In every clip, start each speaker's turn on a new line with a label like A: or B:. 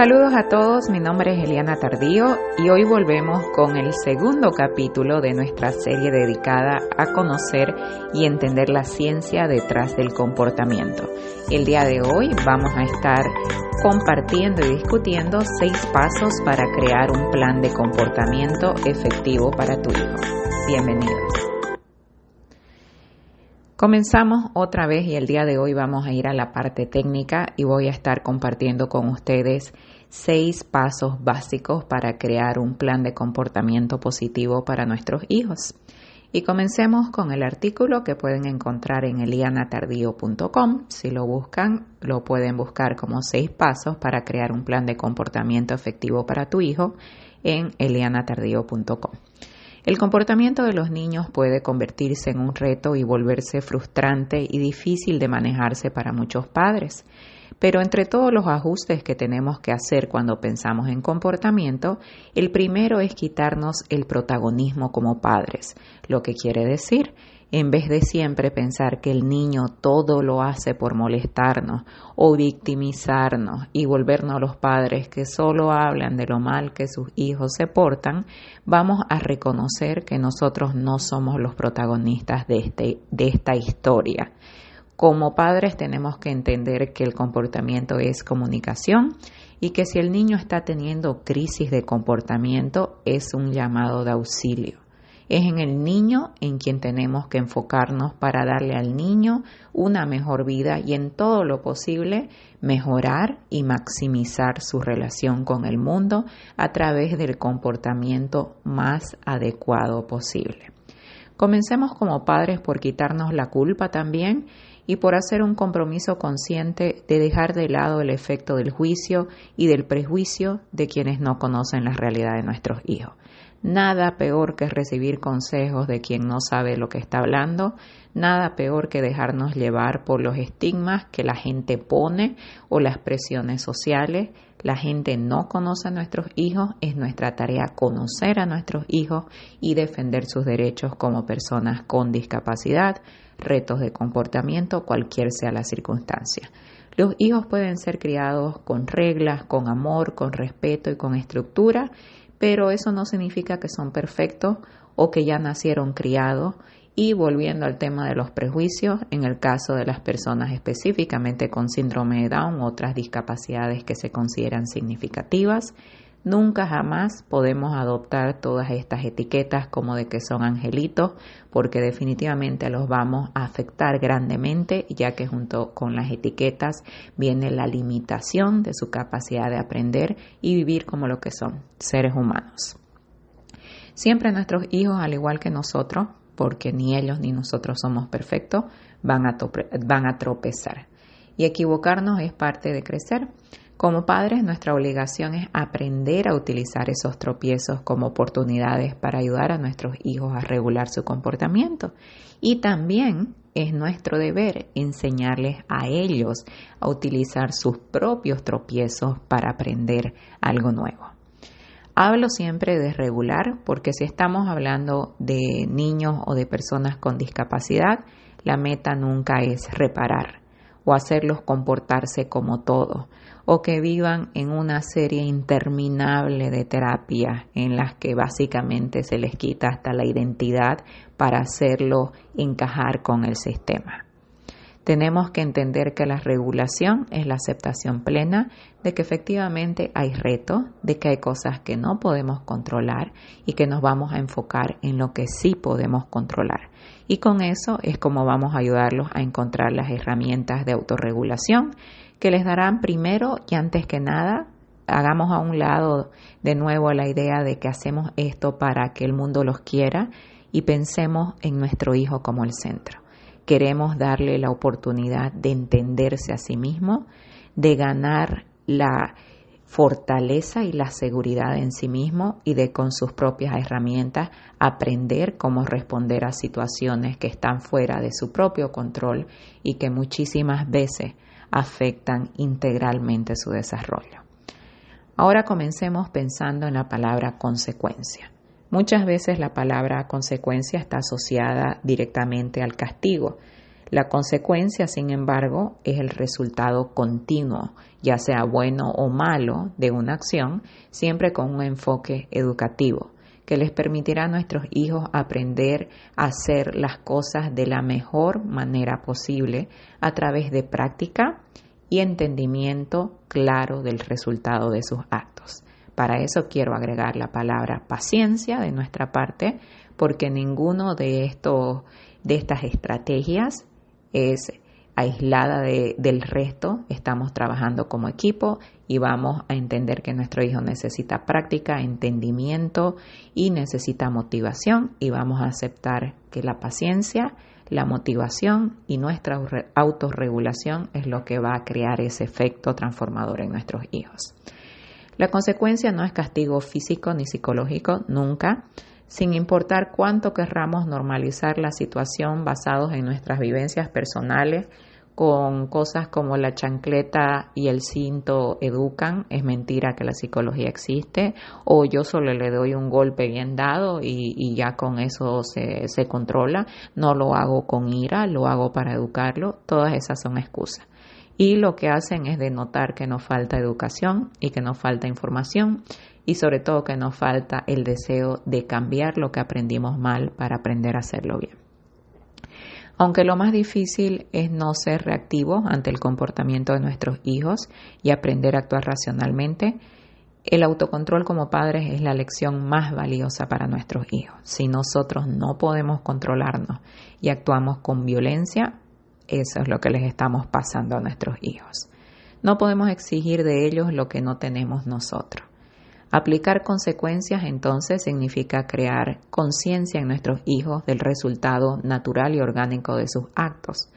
A: Saludos a todos, mi nombre es Eliana Tardío y hoy volvemos con el segundo capítulo de nuestra serie dedicada a conocer y entender la ciencia detrás del comportamiento. El día de hoy vamos a estar compartiendo y discutiendo seis pasos para crear un plan de comportamiento efectivo para tu hijo. Bienvenidos. Comenzamos otra vez y el día de hoy vamos a ir a la parte técnica y voy a estar compartiendo con ustedes seis pasos básicos para crear un plan de comportamiento positivo para nuestros hijos. Y comencemos con el artículo que pueden encontrar en elianatardío.com. Si lo buscan, lo pueden buscar como seis pasos para crear un plan de comportamiento efectivo para tu hijo en elianatardío.com. El comportamiento de los niños puede convertirse en un reto y volverse frustrante y difícil de manejarse para muchos padres. Pero entre todos los ajustes que tenemos que hacer cuando pensamos en comportamiento, el primero es quitarnos el protagonismo como padres, lo que quiere decir en vez de siempre pensar que el niño todo lo hace por molestarnos o victimizarnos y volvernos los padres que solo hablan de lo mal que sus hijos se portan, vamos a reconocer que nosotros no somos los protagonistas de, este, de esta historia. Como padres tenemos que entender que el comportamiento es comunicación y que si el niño está teniendo crisis de comportamiento es un llamado de auxilio. Es en el niño en quien tenemos que enfocarnos para darle al niño una mejor vida y en todo lo posible mejorar y maximizar su relación con el mundo a través del comportamiento más adecuado posible. Comencemos como padres por quitarnos la culpa también y por hacer un compromiso consciente de dejar de lado el efecto del juicio y del prejuicio de quienes no conocen la realidad de nuestros hijos. Nada peor que recibir consejos de quien no sabe lo que está hablando, nada peor que dejarnos llevar por los estigmas que la gente pone o las presiones sociales. La gente no conoce a nuestros hijos, es nuestra tarea conocer a nuestros hijos y defender sus derechos como personas con discapacidad, retos de comportamiento, cualquier sea la circunstancia. Los hijos pueden ser criados con reglas, con amor, con respeto y con estructura pero eso no significa que son perfectos o que ya nacieron criados. Y volviendo al tema de los prejuicios, en el caso de las personas específicamente con síndrome de Down, otras discapacidades que se consideran significativas, Nunca jamás podemos adoptar todas estas etiquetas como de que son angelitos, porque definitivamente los vamos a afectar grandemente, ya que junto con las etiquetas viene la limitación de su capacidad de aprender y vivir como lo que son, seres humanos. Siempre nuestros hijos, al igual que nosotros, porque ni ellos ni nosotros somos perfectos, van a, tropezar. Y equivocarnos es parte de crecer. Como padres, nuestra obligación es aprender a utilizar esos tropiezos como oportunidades para ayudar a nuestros hijos a regular su comportamiento. Y también es nuestro deber enseñarles a ellos a utilizar sus propios tropiezos para aprender algo nuevo. Hablo siempre de regular porque si estamos hablando de niños o de personas con discapacidad, la meta nunca es reparar o hacerlos comportarse como todo o que vivan en una serie interminable de terapias en las que básicamente se les quita hasta la identidad para hacerlo encajar con el sistema. Tenemos que entender que la regulación es la aceptación plena de que efectivamente hay retos, de que hay cosas que no podemos controlar y que nos vamos a enfocar en lo que sí podemos controlar. Y con eso es como vamos a ayudarlos a encontrar las herramientas de autorregulación que les darán primero y antes que nada, hagamos a un lado de nuevo la idea de que hacemos esto para que el mundo los quiera y pensemos en nuestro hijo como el centro. Queremos darle la oportunidad de entenderse a sí mismo, de ganar la fortaleza y la seguridad en sí mismo y de con sus propias herramientas aprender cómo responder a situaciones que están fuera de su propio control y que muchísimas veces afectan integralmente su desarrollo. Ahora comencemos pensando en la palabra consecuencia. Muchas veces la palabra consecuencia está asociada directamente al castigo. La consecuencia, sin embargo, es el resultado continuo, ya sea bueno o malo, de una acción, siempre con un enfoque educativo que les permitirá a nuestros hijos aprender a hacer las cosas de la mejor manera posible a través de práctica y entendimiento claro del resultado de sus actos. Para eso quiero agregar la palabra paciencia de nuestra parte, porque ninguno de estos de estas estrategias es aislada del resto, estamos trabajando como equipo y vamos a entender que nuestro hijo necesita práctica, entendimiento y necesita motivación y vamos a aceptar que la paciencia, la motivación y nuestra autorregulación es lo que va a crear ese efecto transformador en nuestros hijos. La consecuencia no es castigo físico ni psicológico, nunca sin importar cuánto querramos normalizar la situación basados en nuestras vivencias personales, con cosas como la chancleta y el cinto educan, es mentira que la psicología existe, o yo solo le doy un golpe bien dado y, ya con eso se, se controla, no lo hago con ira, lo hago para educarlo, todas esas son excusas. Y lo que hacen es denotar que nos falta educación y que nos falta información y sobre todo que nos falta el deseo de cambiar lo que aprendimos mal para aprender a hacerlo bien. Aunque lo más difícil es no ser reactivo ante el comportamiento de nuestros hijos y aprender a actuar racionalmente, el autocontrol como padres es la lección más valiosa para nuestros hijos. Si nosotros no podemos controlarnos y actuamos con violencia, eso es lo que les estamos pasando a nuestros hijos. No podemos exigir de ellos lo que no tenemos nosotros. Aplicar consecuencias entonces significa crear conciencia en nuestros hijos del resultado natural y orgánico de sus actos.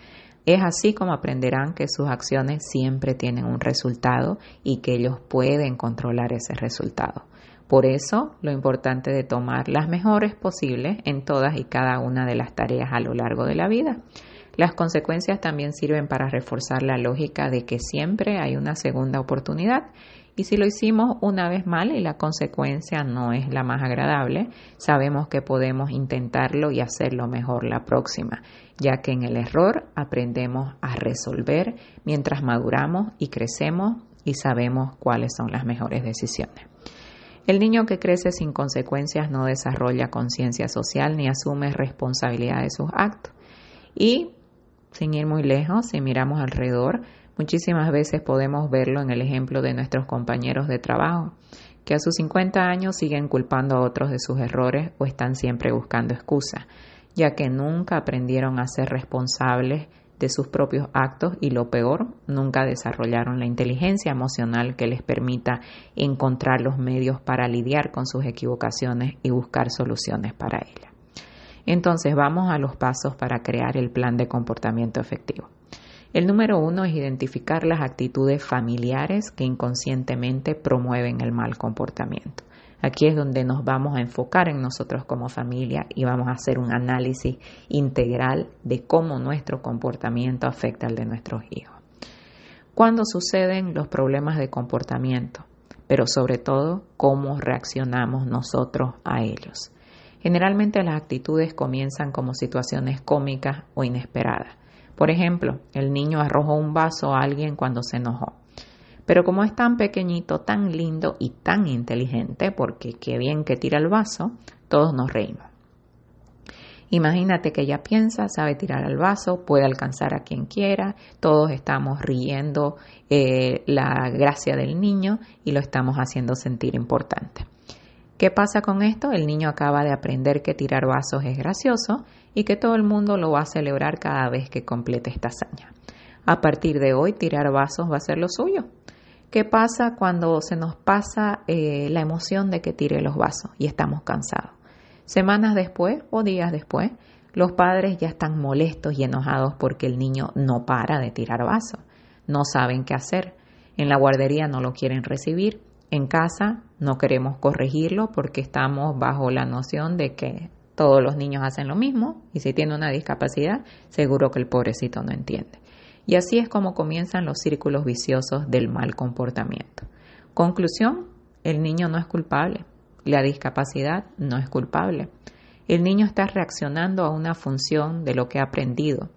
A: Es así como aprenderán que sus acciones siempre tienen un resultado y que ellos pueden controlar ese resultado. Por eso, lo importante de tomar las mejores posibles en todas y cada una de las tareas a lo largo de la vida. Las consecuencias también sirven para reforzar la lógica de que siempre hay una segunda oportunidad y si lo hicimos una vez mal y la consecuencia no es la más agradable, sabemos que podemos intentarlo y hacerlo mejor la próxima, ya que en el error aprendemos a resolver mientras maduramos y crecemos y sabemos cuáles son las mejores decisiones. El niño que crece sin consecuencias no desarrolla conciencia social ni asume responsabilidad de sus actos. Y, sin ir muy lejos, si miramos alrededor, Muchísimas veces podemos verlo en el ejemplo de nuestros compañeros de trabajo, que a sus 50 años siguen culpando a otros de sus errores o están siempre buscando excusas, ya que nunca aprendieron a ser responsables de sus propios actos y lo peor, nunca desarrollaron la inteligencia emocional que les permita encontrar los medios para lidiar con sus equivocaciones y buscar soluciones para ellas. Entonces vamos a los pasos para crear el plan de comportamiento efectivo. El número uno es identificar las actitudes familiares que inconscientemente promueven el mal comportamiento. Aquí es donde nos vamos a enfocar en nosotros como familia y vamos a hacer un análisis integral de cómo nuestro comportamiento afecta al de nuestros hijos. ¿Cuándo suceden los problemas de comportamiento? Pero sobre todo, cómo reaccionamos nosotros a ellos. Generalmente las actitudes comienzan como situaciones cómicas o inesperadas por ejemplo, el niño arrojó un vaso a alguien cuando se enojó. Pero como es tan pequeñito, tan lindo y tan inteligente, porque qué bien que tira el vaso, todos nos reímos. Imagínate que ella piensa, sabe tirar el vaso, puede alcanzar a quien quiera, todos estamos riendo eh, la gracia del niño y lo estamos haciendo sentir importante. ¿Qué pasa con esto? El niño acaba de aprender que tirar vasos es gracioso y que todo el mundo lo va a celebrar cada vez que complete esta hazaña. A partir de hoy, tirar vasos va a ser lo suyo. ¿Qué pasa cuando se nos pasa eh, la emoción de que tire los vasos y estamos cansados? Semanas después o días después, los padres ya están molestos y enojados porque el niño no para de tirar vasos. No saben qué hacer. En la guardería no lo quieren recibir. En casa no queremos corregirlo porque estamos bajo la noción de que todos los niños hacen lo mismo y si tiene una discapacidad, seguro que el pobrecito no entiende. Y así es como comienzan los círculos viciosos del mal comportamiento. Conclusión, el niño no es culpable, la discapacidad no es culpable. El niño está reaccionando a una función de lo que ha aprendido.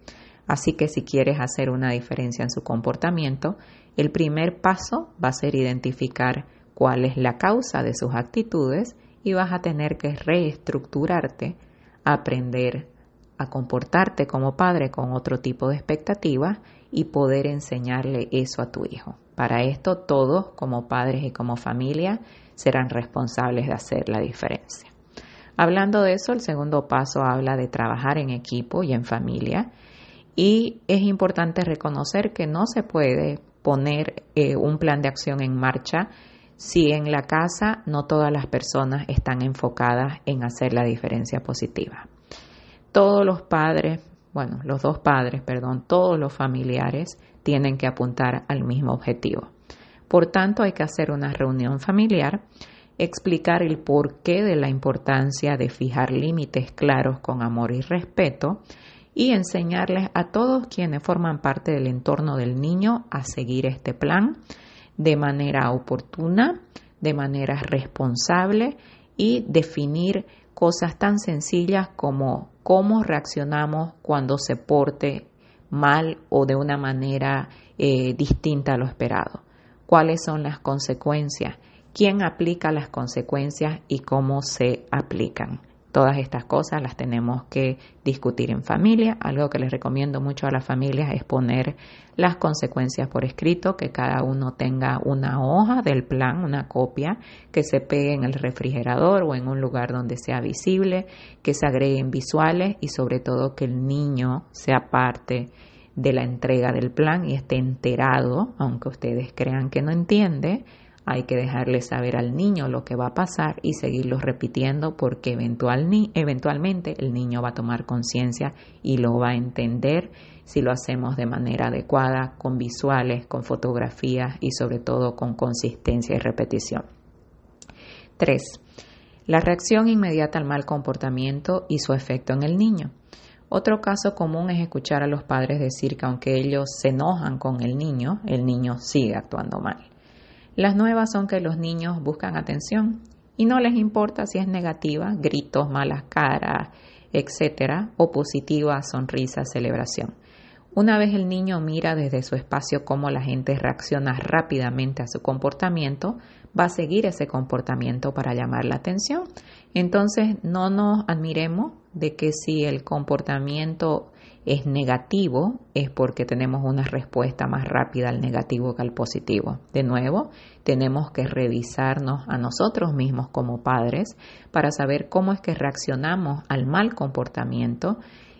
A: Así que si quieres hacer una diferencia en su comportamiento, el primer paso va a ser identificar cuál es la causa de sus actitudes y vas a tener que reestructurarte, aprender a comportarte como padre con otro tipo de expectativas y poder enseñarle eso a tu hijo. Para esto todos como padres y como familia serán responsables de hacer la diferencia. Hablando de eso, el segundo paso habla de trabajar en equipo y en familia y es importante reconocer que no se puede poner eh, un plan de acción en marcha si en la casa no todas las personas están enfocadas en hacer la diferencia positiva. Todos los padres, bueno, los dos padres, perdón, todos los familiares tienen que apuntar al mismo objetivo. Por tanto, hay que hacer una reunión familiar, explicar el porqué de la importancia de fijar límites claros con amor y respeto y enseñarles a todos quienes forman parte del entorno del niño a seguir este plan de manera oportuna, de manera responsable y definir cosas tan sencillas como cómo reaccionamos cuando se porte mal o de una manera eh, distinta a lo esperado. ¿Cuáles son las consecuencias? ¿Quién aplica las consecuencias y cómo se aplican? Todas estas cosas las tenemos que discutir en familia. Algo que les recomiendo mucho a las familias es poner las consecuencias por escrito, que cada uno tenga una hoja del plan, una copia, que se pegue en el refrigerador o en un lugar donde sea visible, que se agreguen visuales y sobre todo que el niño sea parte de la entrega del plan y esté enterado, aunque ustedes crean que no entiende, hay que dejarle saber al niño lo que va a pasar y seguirlo repitiendo porque eventualmente el niño va a tomar conciencia y lo va a entender si lo hacemos de manera adecuada, con visuales, con fotografías y sobre todo con consistencia y repetición. 3. La reacción inmediata al mal comportamiento y su efecto en el niño. Otro caso común es escuchar a los padres decir que aunque ellos se enojan con el niño, el niño sigue actuando mal. Las nuevas son que los niños buscan atención y no les importa si es negativa, gritos, malas caras, etcétera, o positiva, sonrisa, celebración. Una vez el niño mira desde su espacio cómo la gente reacciona rápidamente a su comportamiento, va a seguir ese comportamiento para llamar la atención. Entonces, no nos admiremos de que si el comportamiento es negativo, es porque tenemos una respuesta más rápida al negativo que al positivo. De nuevo, tenemos que revisarnos a nosotros mismos como padres para saber cómo es que reaccionamos al mal comportamiento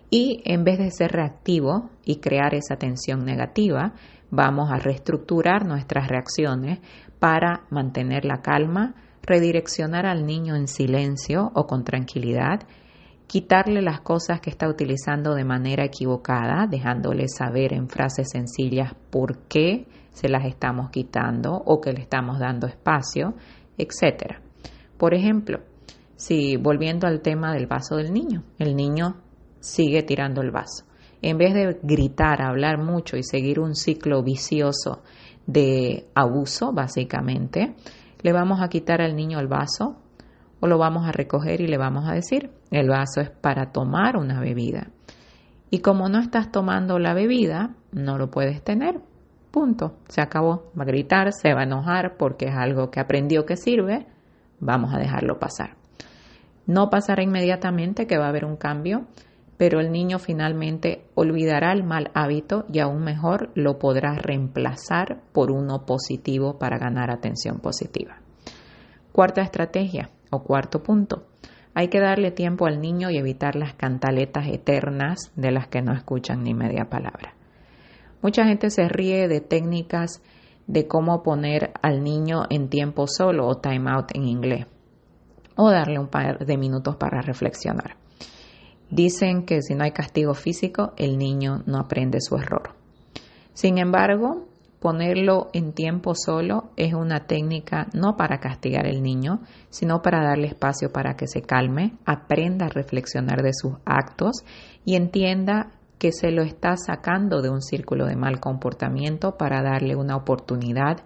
A: y en vez de ser reactivo y crear esa tensión negativa, vamos a reestructurar nuestras reacciones para mantener la calma, redireccionar al niño en silencio o con tranquilidad quitarle las cosas que está utilizando de manera equivocada, dejándole saber en frases sencillas por qué se las estamos quitando o que le estamos dando espacio, etc. Por ejemplo, si volviendo al tema del vaso del niño, el niño sigue tirando el vaso. En vez de gritar, hablar mucho y seguir un ciclo vicioso de abuso, básicamente, le vamos a quitar al niño el vaso o lo vamos a recoger y le vamos a decir, el vaso es para tomar una bebida. Y como no estás tomando la bebida, no lo puedes tener. Punto. Se acabó. Va a gritar, se va a enojar porque es algo que aprendió que sirve. Vamos a dejarlo pasar. No pasará inmediatamente que va a haber un cambio, pero el niño finalmente olvidará el mal hábito y aún mejor lo podrá reemplazar por uno positivo para ganar atención positiva. Cuarta estrategia, o cuarto punto, hay que darle tiempo al niño y evitar las cantaletas eternas de las que no escuchan ni media palabra. Mucha gente se ríe de técnicas de cómo poner al niño en tiempo solo o time out en inglés o darle un par de minutos para reflexionar. Dicen que si no hay castigo físico, el niño no aprende su error. Sin embargo, Ponerlo en tiempo solo es una técnica no para castigar al niño, sino para darle espacio para que se calme, aprenda a reflexionar de sus actos y entienda que se lo está sacando de un círculo de mal comportamiento para darle una oportunidad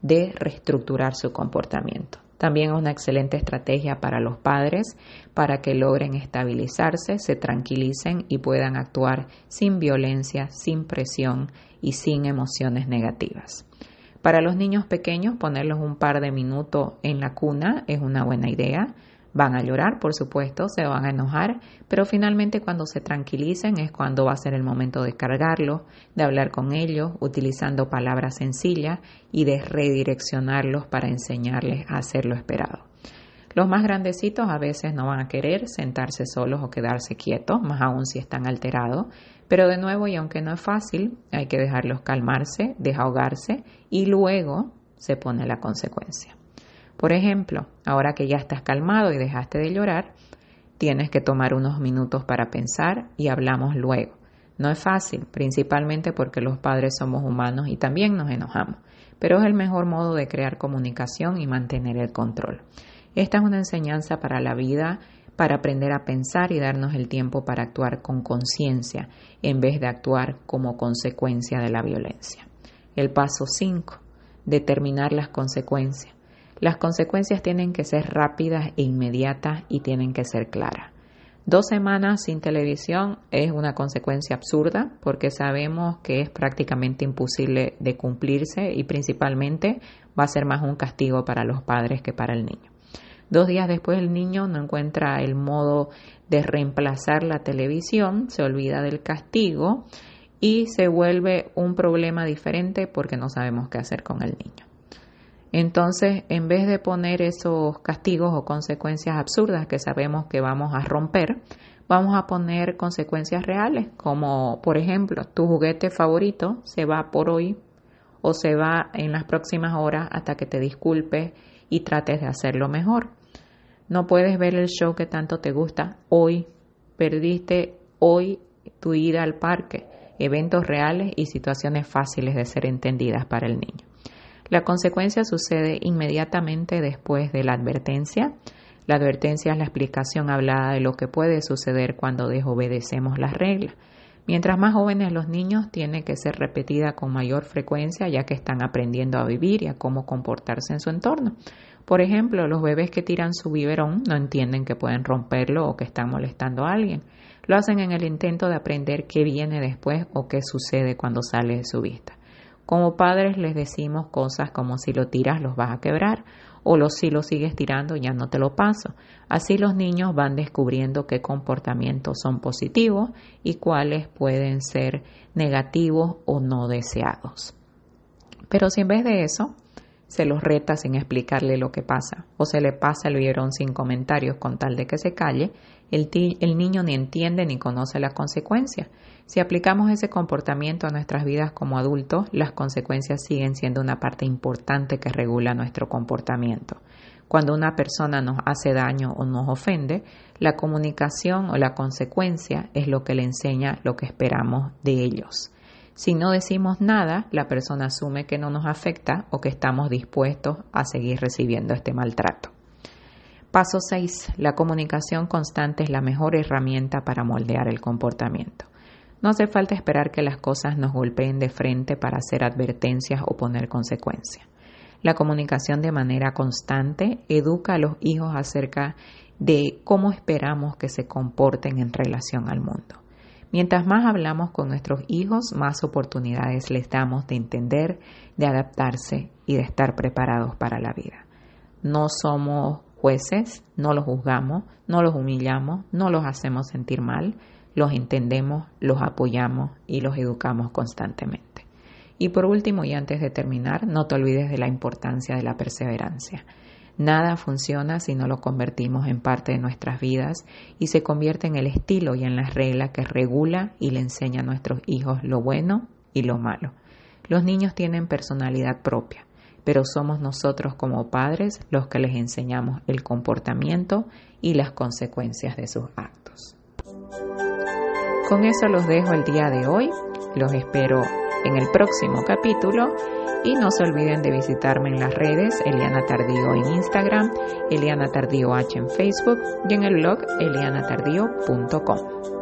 A: de reestructurar su comportamiento. También es una excelente estrategia para los padres para que logren estabilizarse, se tranquilicen y puedan actuar sin violencia, sin presión y sin emociones negativas. Para los niños pequeños, ponerlos un par de minutos en la cuna es una buena idea. Van a llorar, por supuesto, se van a enojar, pero finalmente cuando se tranquilicen es cuando va a ser el momento de cargarlos, de hablar con ellos, utilizando palabras sencillas y de redireccionarlos para enseñarles a hacer lo esperado. Los más grandecitos a veces no van a querer sentarse solos o quedarse quietos, más aún si están alterados, pero de nuevo, y aunque no es fácil, hay que dejarlos calmarse, desahogarse y luego se pone la consecuencia. Por ejemplo, ahora que ya estás calmado y dejaste de llorar, tienes que tomar unos minutos para pensar y hablamos luego. No es fácil, principalmente porque los padres somos humanos y también nos enojamos, pero es el mejor modo de crear comunicación y mantener el control. Esta es una enseñanza para la vida, para aprender a pensar y darnos el tiempo para actuar con conciencia en vez de actuar como consecuencia de la violencia. El paso 5. Determinar las consecuencias. Las consecuencias tienen que ser rápidas e inmediatas y tienen que ser claras. Dos semanas sin televisión es una consecuencia absurda porque sabemos que es prácticamente imposible de cumplirse y principalmente va a ser más un castigo para los padres que para el niño. Dos días después el niño no encuentra el modo de reemplazar la televisión, se olvida del castigo y se vuelve un problema diferente porque no sabemos qué hacer con el niño. Entonces, en vez de poner esos castigos o consecuencias absurdas que sabemos que vamos a romper, vamos a poner consecuencias reales, como por ejemplo, tu juguete favorito se va por hoy o se va en las próximas horas hasta que te disculpes y trates de hacerlo mejor. No puedes ver el show que tanto te gusta hoy. Perdiste hoy tu ida al parque, eventos reales y situaciones fáciles de ser entendidas para el niño. La consecuencia sucede inmediatamente después de la advertencia. La advertencia es la explicación hablada de lo que puede suceder cuando desobedecemos las reglas. Mientras más jóvenes los niños, tiene que ser repetida con mayor frecuencia ya que están aprendiendo a vivir y a cómo comportarse en su entorno. Por ejemplo, los bebés que tiran su biberón no entienden que pueden romperlo o que están molestando a alguien. Lo hacen en el intento de aprender qué viene después o qué sucede cuando sale de su vista. Como padres les decimos cosas como si lo tiras los vas a quebrar o si lo sigues tirando ya no te lo paso. Así los niños van descubriendo qué comportamientos son positivos y cuáles pueden ser negativos o no deseados. Pero si en vez de eso se los reta sin explicarle lo que pasa o se le pasa el biberón sin comentarios con tal de que se calle, el, el niño ni entiende ni conoce las consecuencias si aplicamos ese comportamiento a nuestras vidas como adultos, las consecuencias siguen siendo una parte importante que regula nuestro comportamiento. Cuando una persona nos hace daño o nos ofende, la comunicación o la consecuencia es lo que le enseña lo que esperamos de ellos. Si no decimos nada, la persona asume que no nos afecta o que estamos dispuestos a seguir recibiendo este maltrato. Paso 6. La comunicación constante es la mejor herramienta para moldear el comportamiento. No hace falta esperar que las cosas nos golpeen de frente para hacer advertencias o poner consecuencias. La comunicación de manera constante educa a los hijos acerca de cómo esperamos que se comporten en relación al mundo. Mientras más hablamos con nuestros hijos, más oportunidades les damos de entender, de adaptarse y de estar preparados para la vida. No somos jueces, no los juzgamos, no los humillamos, no los hacemos sentir mal, los entendemos, los apoyamos y los educamos constantemente. Y por último, y antes de terminar, no te olvides de la importancia de la perseverancia. Nada funciona si no lo convertimos en parte de nuestras vidas y se convierte en el estilo y en la regla que regula y le enseña a nuestros hijos lo bueno y lo malo. Los niños tienen personalidad propia, pero somos nosotros como padres los que les enseñamos el comportamiento y las consecuencias de sus actos. Con eso los dejo el día de hoy. Los espero en el próximo capítulo y no se olviden de visitarme en las redes Eliana Tardío en Instagram, Eliana Tardío H en Facebook y en el blog elianatardío.com.